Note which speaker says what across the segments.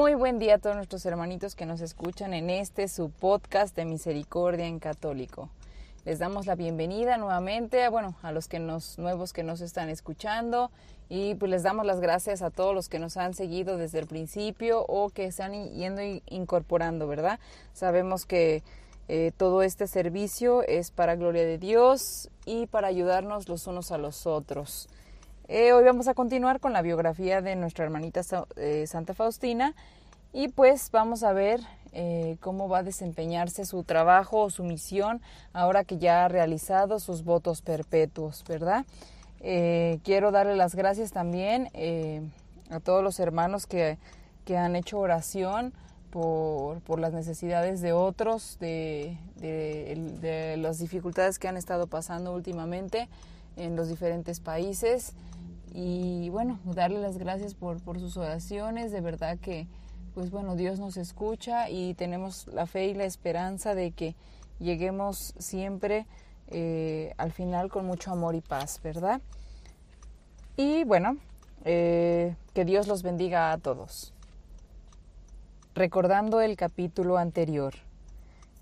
Speaker 1: Muy buen día a todos nuestros hermanitos que nos escuchan en este su podcast de Misericordia en Católico. Les damos la bienvenida nuevamente bueno, a los que nos, nuevos que nos están escuchando y pues les damos las gracias a todos los que nos han seguido desde el principio o que se han yendo incorporando, ¿verdad? Sabemos que eh, todo este servicio es para gloria de Dios y para ayudarnos los unos a los otros. Eh, hoy vamos a continuar con la biografía de nuestra hermanita eh, Santa Faustina y pues vamos a ver eh, cómo va a desempeñarse su trabajo o su misión ahora que ya ha realizado sus votos perpetuos, ¿verdad? quiero darle las gracias también a todos los hermanos que, que han hecho oración por, por, las necesidades de otros, de, de, de las dificultades que han estado pasando últimamente en los diferentes países y bueno, darle las gracias por, por sus oraciones, de verdad que pues bueno, Dios nos escucha y tenemos la fe y la esperanza de que lleguemos siempre eh, al final con mucho amor y paz, ¿verdad? Y bueno, eh, que Dios los bendiga a todos. Recordando el capítulo anterior,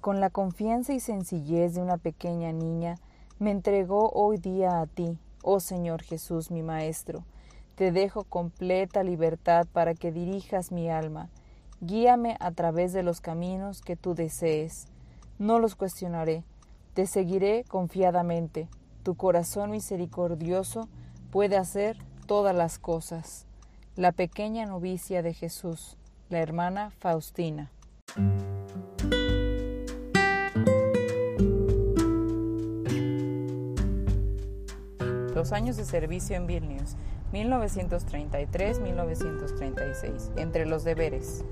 Speaker 1: con la confianza y sencillez de una pequeña niña, me entregó hoy día a ti, Oh Señor Jesús, mi Maestro, te dejo completa libertad para que dirijas mi alma. Guíame a través de los caminos que tú desees. No los cuestionaré. Te seguiré confiadamente. Tu corazón misericordioso puede hacer todas las cosas. La pequeña novicia de Jesús, la hermana Faustina. Los años de servicio en Vilnius, 1933-1936, entre los deberes.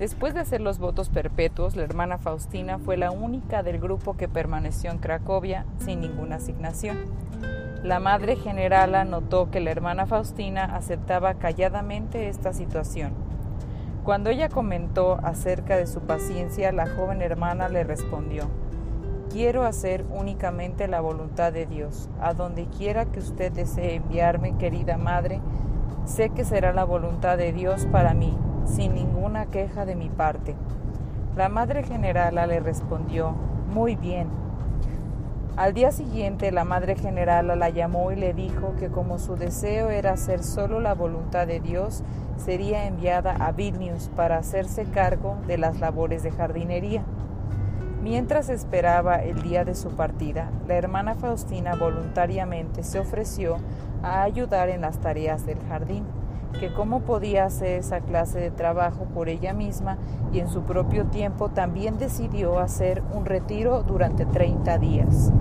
Speaker 1: Después de hacer los votos perpetuos, la hermana Faustina fue la única del grupo que permaneció en Cracovia sin ninguna asignación. La madre generala notó que la hermana Faustina aceptaba calladamente esta situación. Cuando ella comentó acerca de su paciencia, la joven hermana le respondió, Quiero hacer únicamente la voluntad de Dios. A donde quiera que usted desee enviarme, querida Madre, sé que será la voluntad de Dios para mí, sin ninguna queja de mi parte. La Madre Generala le respondió, Muy bien. Al día siguiente la Madre Generala la llamó y le dijo que como su deseo era hacer solo la voluntad de Dios, sería enviada a Vilnius para hacerse cargo de las labores de jardinería. Mientras esperaba el día de su partida, la hermana Faustina voluntariamente se ofreció a ayudar en las tareas del jardín, que cómo podía hacer esa clase de trabajo por ella misma y en su propio tiempo también decidió hacer un retiro durante 30 días.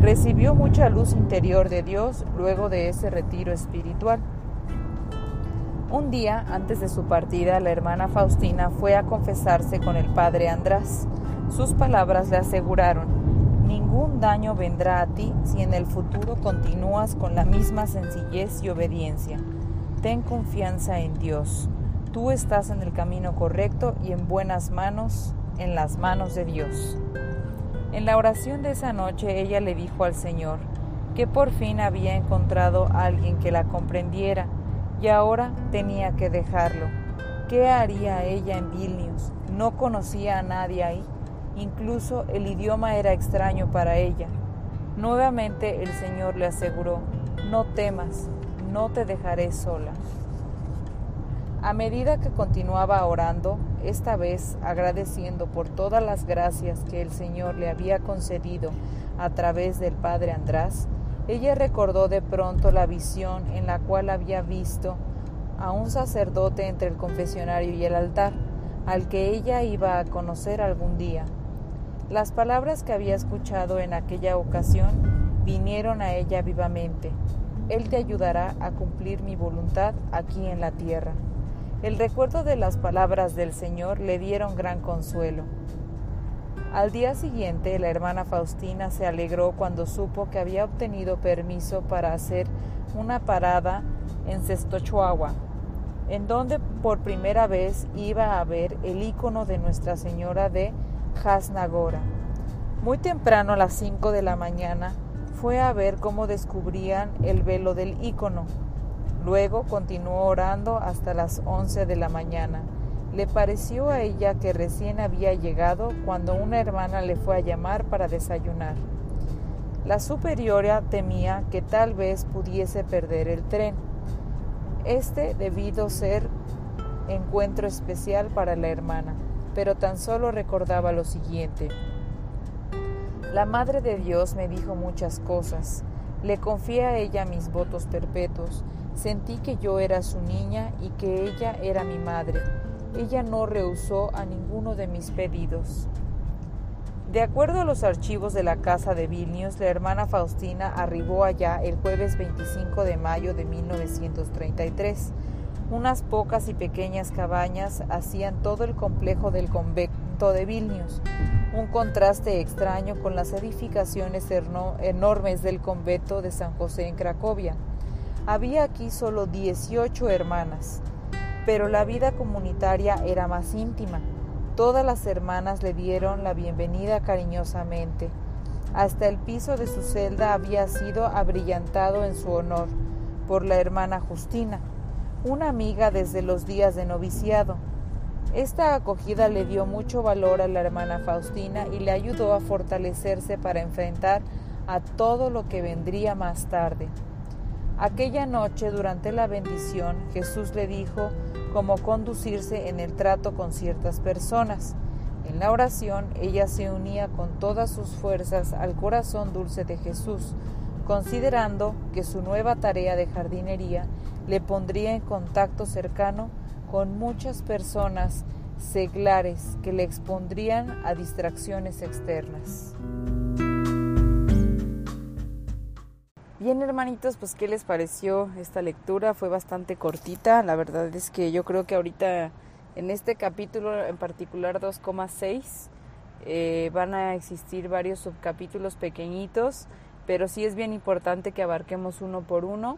Speaker 1: Recibió mucha luz interior de Dios luego de ese retiro espiritual. Un día antes de su partida, la hermana Faustina fue a confesarse con el padre András, sus palabras le aseguraron, ningún daño vendrá a ti si en el futuro continúas con la misma sencillez y obediencia. Ten confianza en Dios. Tú estás en el camino correcto y en buenas manos, en las manos de Dios. En la oración de esa noche ella le dijo al Señor que por fin había encontrado a alguien que la comprendiera y ahora tenía que dejarlo. ¿Qué haría ella en Vilnius? No conocía a nadie ahí. Incluso el idioma era extraño para ella. Nuevamente el Señor le aseguró, no temas, no te dejaré sola. A medida que continuaba orando, esta vez agradeciendo por todas las gracias que el Señor le había concedido a través del Padre András, ella recordó de pronto la visión en la cual había visto a un sacerdote entre el confesionario y el altar, al que ella iba a conocer algún día. Las palabras que había escuchado en aquella ocasión vinieron a ella vivamente. Él te ayudará a cumplir mi voluntad aquí en la tierra. El recuerdo de las palabras del Señor le dieron gran consuelo. Al día siguiente, la hermana Faustina se alegró cuando supo que había obtenido permiso para hacer una parada en Sestochuagua, en donde por primera vez iba a ver el icono de Nuestra Señora de Jasnagora. Muy temprano, a las 5 de la mañana, fue a ver cómo descubrían el velo del icono. Luego continuó orando hasta las 11 de la mañana. Le pareció a ella que recién había llegado cuando una hermana le fue a llamar para desayunar. La superiora temía que tal vez pudiese perder el tren. Este debido ser encuentro especial para la hermana, pero tan solo recordaba lo siguiente. La Madre de Dios me dijo muchas cosas. Le confié a ella mis votos perpetuos. Sentí que yo era su niña y que ella era mi madre. Ella no rehusó a ninguno de mis pedidos. De acuerdo a los archivos de la Casa de Vilnius, la hermana Faustina arribó allá el jueves 25 de mayo de 1933. Unas pocas y pequeñas cabañas hacían todo el complejo del convento de Vilnius, un contraste extraño con las edificaciones enormes del convento de San José en Cracovia. Había aquí solo 18 hermanas, pero la vida comunitaria era más íntima. Todas las hermanas le dieron la bienvenida cariñosamente. Hasta el piso de su celda había sido abrillantado en su honor por la hermana Justina, una amiga desde los días de noviciado. Esta acogida le dio mucho valor a la hermana Faustina y le ayudó a fortalecerse para enfrentar a todo lo que vendría más tarde. Aquella noche, durante la bendición, Jesús le dijo cómo conducirse en el trato con ciertas personas. En la oración, ella se unía con todas sus fuerzas al corazón dulce de Jesús, considerando que su nueva tarea de jardinería le pondría en contacto cercano con muchas personas seglares que le expondrían a distracciones externas. Bien, hermanitos, pues ¿qué les pareció esta lectura? Fue bastante cortita. La verdad es que yo creo que ahorita en este capítulo en particular 2,6 eh, van a existir varios subcapítulos pequeñitos, pero sí es bien importante que abarquemos uno por uno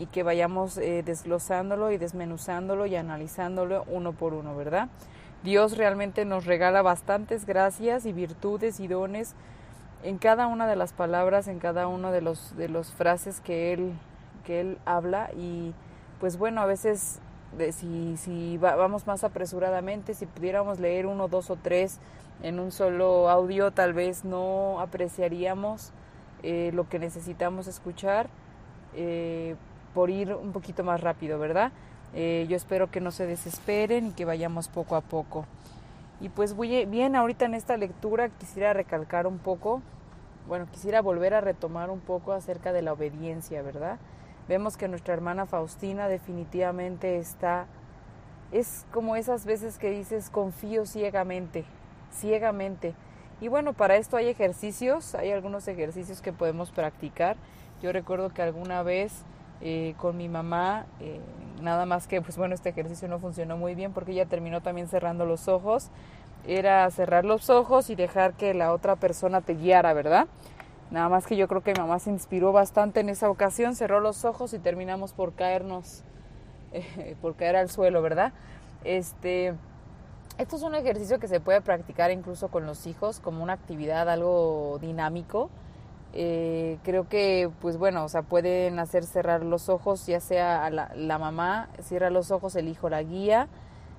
Speaker 1: y que vayamos eh, desglosándolo y desmenuzándolo y analizándolo uno por uno, ¿verdad? Dios realmente nos regala bastantes gracias y virtudes y dones en cada una de las palabras, en cada una de los de los frases que él que él habla y pues bueno, a veces de, si, si vamos más apresuradamente, si pudiéramos leer uno, dos o tres en un solo audio, tal vez no apreciaríamos eh, lo que necesitamos escuchar eh, por ir un poquito más rápido, ¿verdad? Eh, yo espero que no se desesperen y que vayamos poco a poco. Y pues bien, ahorita en esta lectura quisiera recalcar un poco, bueno, quisiera volver a retomar un poco acerca de la obediencia, ¿verdad? Vemos que nuestra hermana Faustina definitivamente está, es como esas veces que dices confío ciegamente, ciegamente. Y bueno, para esto hay ejercicios, hay algunos ejercicios que podemos practicar. Yo recuerdo que alguna vez eh, con mi mamá, eh, nada más que, pues bueno, este ejercicio no funcionó muy bien porque ella terminó también cerrando los ojos. Era cerrar los ojos y dejar que la otra persona te guiara, ¿verdad? Nada más que yo creo que mi mamá se inspiró bastante en esa ocasión, cerró los ojos y terminamos por caernos, eh, por caer al suelo, ¿verdad? Este, esto es un ejercicio que se puede practicar incluso con los hijos como una actividad algo dinámico eh, creo que, pues bueno, o sea, pueden hacer cerrar los ojos, ya sea a la, mamá cierra los ojos, el hijo la guía,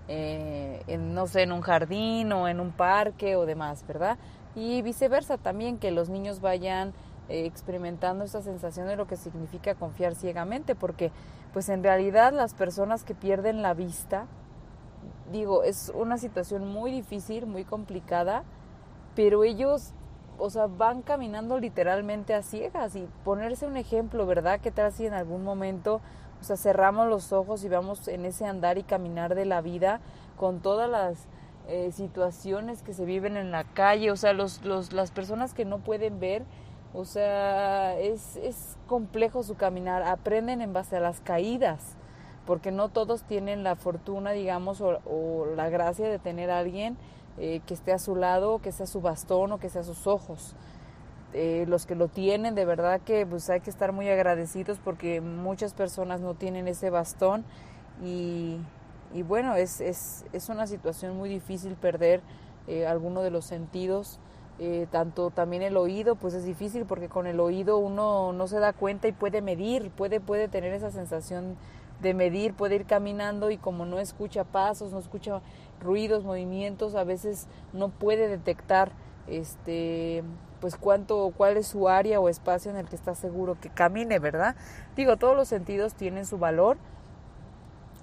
Speaker 1: eh, en, no sé, en un jardín o en un parque o demás, ¿verdad? Y viceversa también, que los niños vayan eh, experimentando esta sensación de lo que significa confiar ciegamente, porque pues en realidad las personas que pierden la vista, digo, es una situación muy difícil, muy complicada, pero ellos o sea, van caminando literalmente a ciegas. Y ponerse un ejemplo, ¿verdad? ¿Qué tal si en algún momento, o sea, cerramos los ojos y vamos en ese andar y caminar de la vida con todas las eh, situaciones que se viven en la calle, o sea, los, los, las personas que no pueden ver, o sea, es, es complejo su caminar, aprenden en base a las caídas, porque no todos tienen la fortuna, digamos, o, la gracia de tener alguien eh, que esté a su lado, que sea su bastón o que sea sus ojos. Eh, los que lo tienen, de verdad que pues hay que estar muy agradecidos porque muchas personas no tienen ese bastón y, bueno, es, es, es, una situación muy difícil perder eh, alguno de los sentidos. Tanto también el oído, pues es difícil porque con el oído uno no se da cuenta y puede medir, puede, puede tener esa sensación de medir, puede ir caminando y como no escucha pasos, no escucha ruidos, movimientos, a veces no puede detectar este pues cuánto cuál es su área o espacio en el que está seguro que camine, ¿verdad? Digo, todos los sentidos tienen su valor.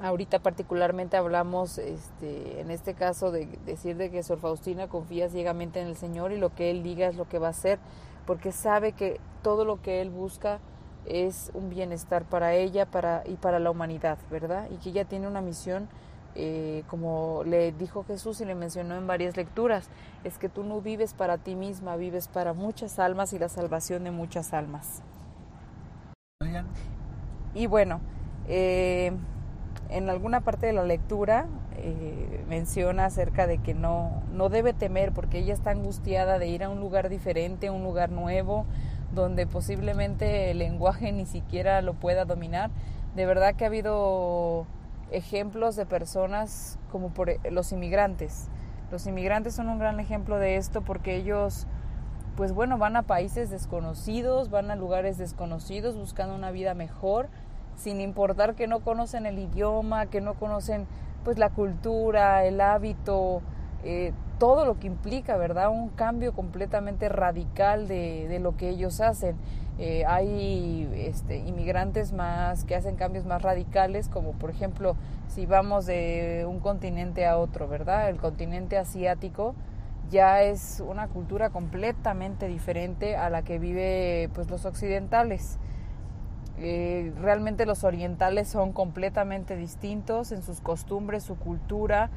Speaker 1: Ahorita particularmente hablamos este en este caso de decir de que Sor Faustina confía ciegamente en el Señor y lo que él diga es lo que va a hacer, porque sabe que todo lo que él busca es un bienestar para ella para, y para la humanidad, ¿verdad? Y que ella tiene una misión, eh, como le dijo Jesús y le mencionó en varias lecturas, es que tú no vives para ti misma, vives para muchas almas y la salvación de muchas almas. Y bueno, eh, en alguna parte de la lectura eh, menciona acerca de que no, no debe temer porque ella está angustiada de ir a un lugar diferente, un lugar nuevo, donde posiblemente el lenguaje ni siquiera lo pueda dominar. De verdad que ha habido ejemplos de personas como por e, los inmigrantes. Los inmigrantes son un gran ejemplo de esto porque ellos, pues bueno, van a países desconocidos, van a lugares desconocidos buscando una vida mejor, sin importar que no conocen el idioma, que no conocen pues la cultura, el hábito, eh, todo lo que implica, ¿verdad? Un cambio completamente radical de, lo que ellos hacen. Eh, hay este, inmigrantes más que hacen cambios más radicales, como por ejemplo si vamos de un continente a otro, ¿verdad? El continente asiático ya es una cultura completamente diferente a la que vive pues los occidentales. Eh, realmente los orientales son completamente distintos en sus costumbres, su cultura,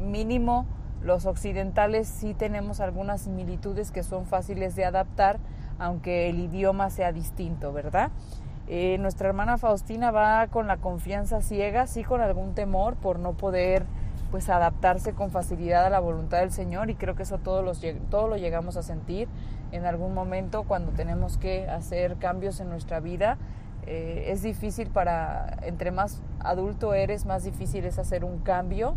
Speaker 1: mínimo los occidentales sí tenemos algunas similitudes que son fáciles de adaptar, aunque el idioma sea distinto, ¿verdad? Eh, nuestra hermana Faustina va con la confianza ciega, sí con algún temor por no poder pues adaptarse con facilidad a la voluntad del Señor y creo que eso todos, los, lo llegamos a sentir en algún momento cuando tenemos que hacer cambios en nuestra vida. Eh, es difícil para, entre más adulto eres, más difícil es hacer un cambio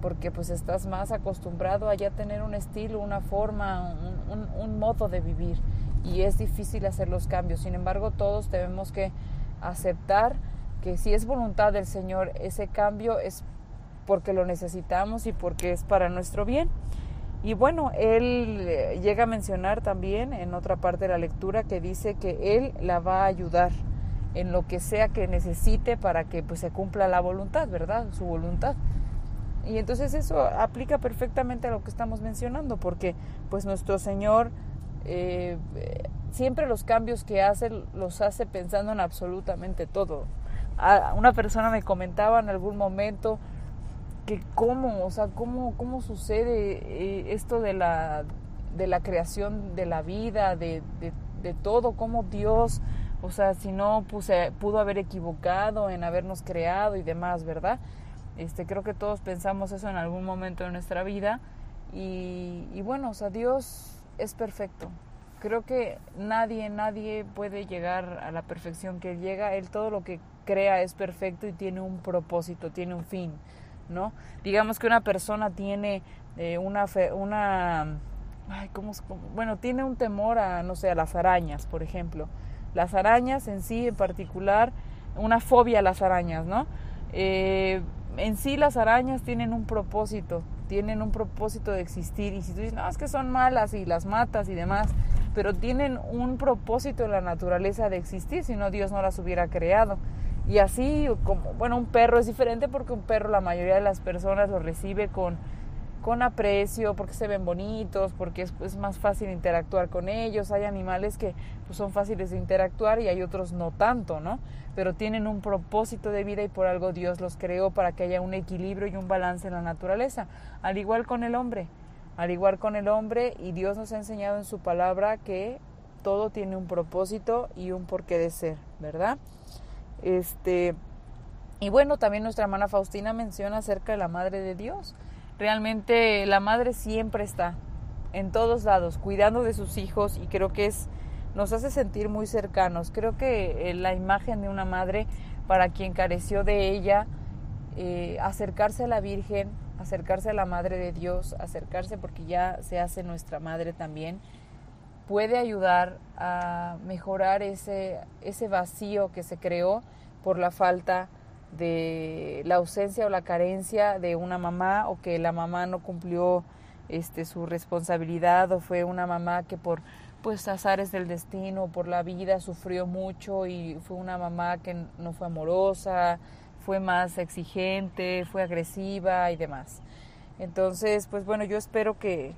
Speaker 1: porque pues estás más acostumbrado a ya tener un estilo, una forma, un, modo de vivir y es difícil hacer los cambios. Sin embargo, todos tenemos que aceptar que si es voluntad del Señor, ese cambio es porque lo necesitamos y porque es para nuestro bien. Y bueno, él eh, llega a mencionar también en otra parte de la lectura que dice que él la va a ayudar en lo que sea que necesite para que pues se cumpla la voluntad, ¿verdad? Su voluntad. Y entonces eso aplica perfectamente a lo que estamos mencionando, porque pues nuestro Señor eh, siempre los cambios que hace los hace pensando en absolutamente todo. una persona me comentaba en algún momento que cómo, o sea, cómo, cómo sucede eh, esto de la, de la creación de la vida, de, de, de todo, cómo Dios, o sea, si no pues, pudo haber equivocado en habernos creado y demás, ¿verdad? Este, creo que todos pensamos eso en algún momento de nuestra vida y, bueno, o sea, Dios es perfecto. Creo que nadie, nadie puede llegar a la perfección que Él llega. Él todo lo que crea es perfecto y tiene un propósito, tiene un fin, ¿no? Digamos que una persona tiene eh, una, una ay, ¿cómo, bueno, tiene un temor a, no sé, a las arañas, por ejemplo. Las arañas en sí, en particular, una fobia a las arañas, ¿no? Eh, en sí las arañas tienen un propósito, tienen un propósito de existir. Y si tú dices, no, es que son malas y las matas y demás, pero tienen un propósito en la naturaleza de existir, si no Dios no las hubiera creado. Y así, como, bueno, un perro es diferente porque un perro la mayoría de las personas lo recibe con con aprecio, porque se ven bonitos, porque es, más fácil interactuar con ellos. Hay animales que pues, son fáciles de interactuar y hay otros no tanto, ¿no? Pero tienen un propósito de vida y por algo Dios los creó para que haya un equilibrio y un balance en la naturaleza. Al igual con el hombre, al igual con el hombre y Dios nos ha enseñado en su palabra que todo tiene un propósito y un porqué de ser, ¿verdad? Este, Y bueno, también nuestra hermana Faustina menciona acerca de la Madre de Dios. Realmente la Madre siempre está en todos lados, cuidando de sus hijos y creo que es nos hace sentir muy cercanos. Creo que eh, la imagen de una madre para quien careció de ella, eh, acercarse a la Virgen, acercarse a la Madre de Dios, acercarse porque ya se hace nuestra madre también, puede ayudar a mejorar ese, ese vacío que se creó por la falta de la ausencia o la carencia de una mamá o que la mamá no cumplió este su responsabilidad o fue una mamá que por pues azares del destino, por la vida sufrió mucho y fue una mamá que no fue amorosa, fue más exigente, fue agresiva y demás. Entonces, pues bueno, yo espero que,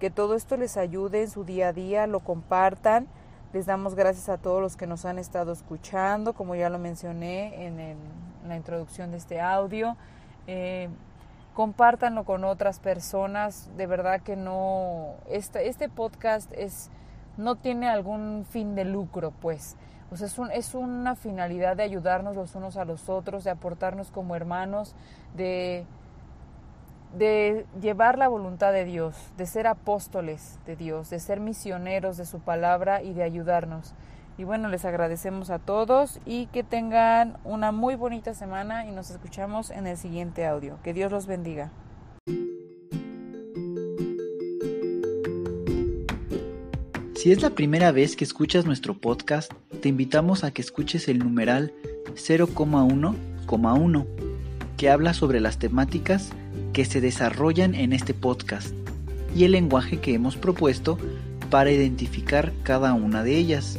Speaker 1: que todo esto les ayude en su día a día, lo compartan. Les damos gracias a todos los que nos han estado escuchando, como ya lo mencioné en, la introducción de este audio. Eh, compártanlo con otras personas. De verdad que no, este, este podcast es, no tiene algún fin de lucro, pues. O sea, es, un, es una finalidad de ayudarnos los unos a los otros, de aportarnos como hermanos, de de llevar la voluntad de Dios, de ser apóstoles de Dios, de ser misioneros de su palabra y de ayudarnos. Y bueno, les agradecemos a todos y que tengan una muy bonita semana y nos escuchamos en el siguiente audio. Que Dios los bendiga.
Speaker 2: Si es la primera vez que escuchas nuestro podcast, te invitamos a que escuches el numeral 0,1,1, que habla sobre las temáticas que se desarrollan en este podcast y el lenguaje que hemos propuesto para identificar cada una de ellas